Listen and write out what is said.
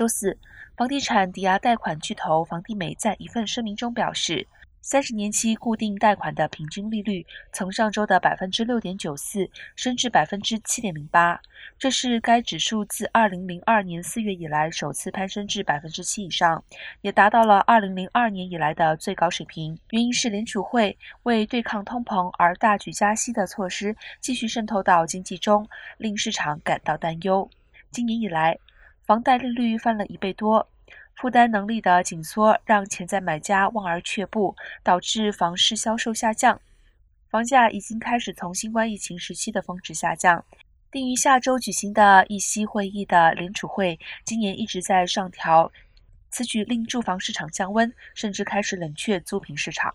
周四，房地产抵押贷款巨头房地美在一份声明中表示。三十年期固定贷款的平均利率从上周的百分之六点九四升至百分之七点零八，这是该指数自二零零二年四月以来首次攀升至百分之七以上，也达到了二零零二年以来的最高水平。原因是联储会为对抗通膨而大举加息的措施继续渗透到经济中，令市场感到担忧。今年以来，房贷利率翻了一倍多。负担能力的紧缩让潜在买家望而却步，导致房市销售下降。房价已经开始从新冠疫情时期的峰值下降。定于下周举行的议息会议的联储会今年一直在上调，此举令住房市场降温，甚至开始冷却租赁市场。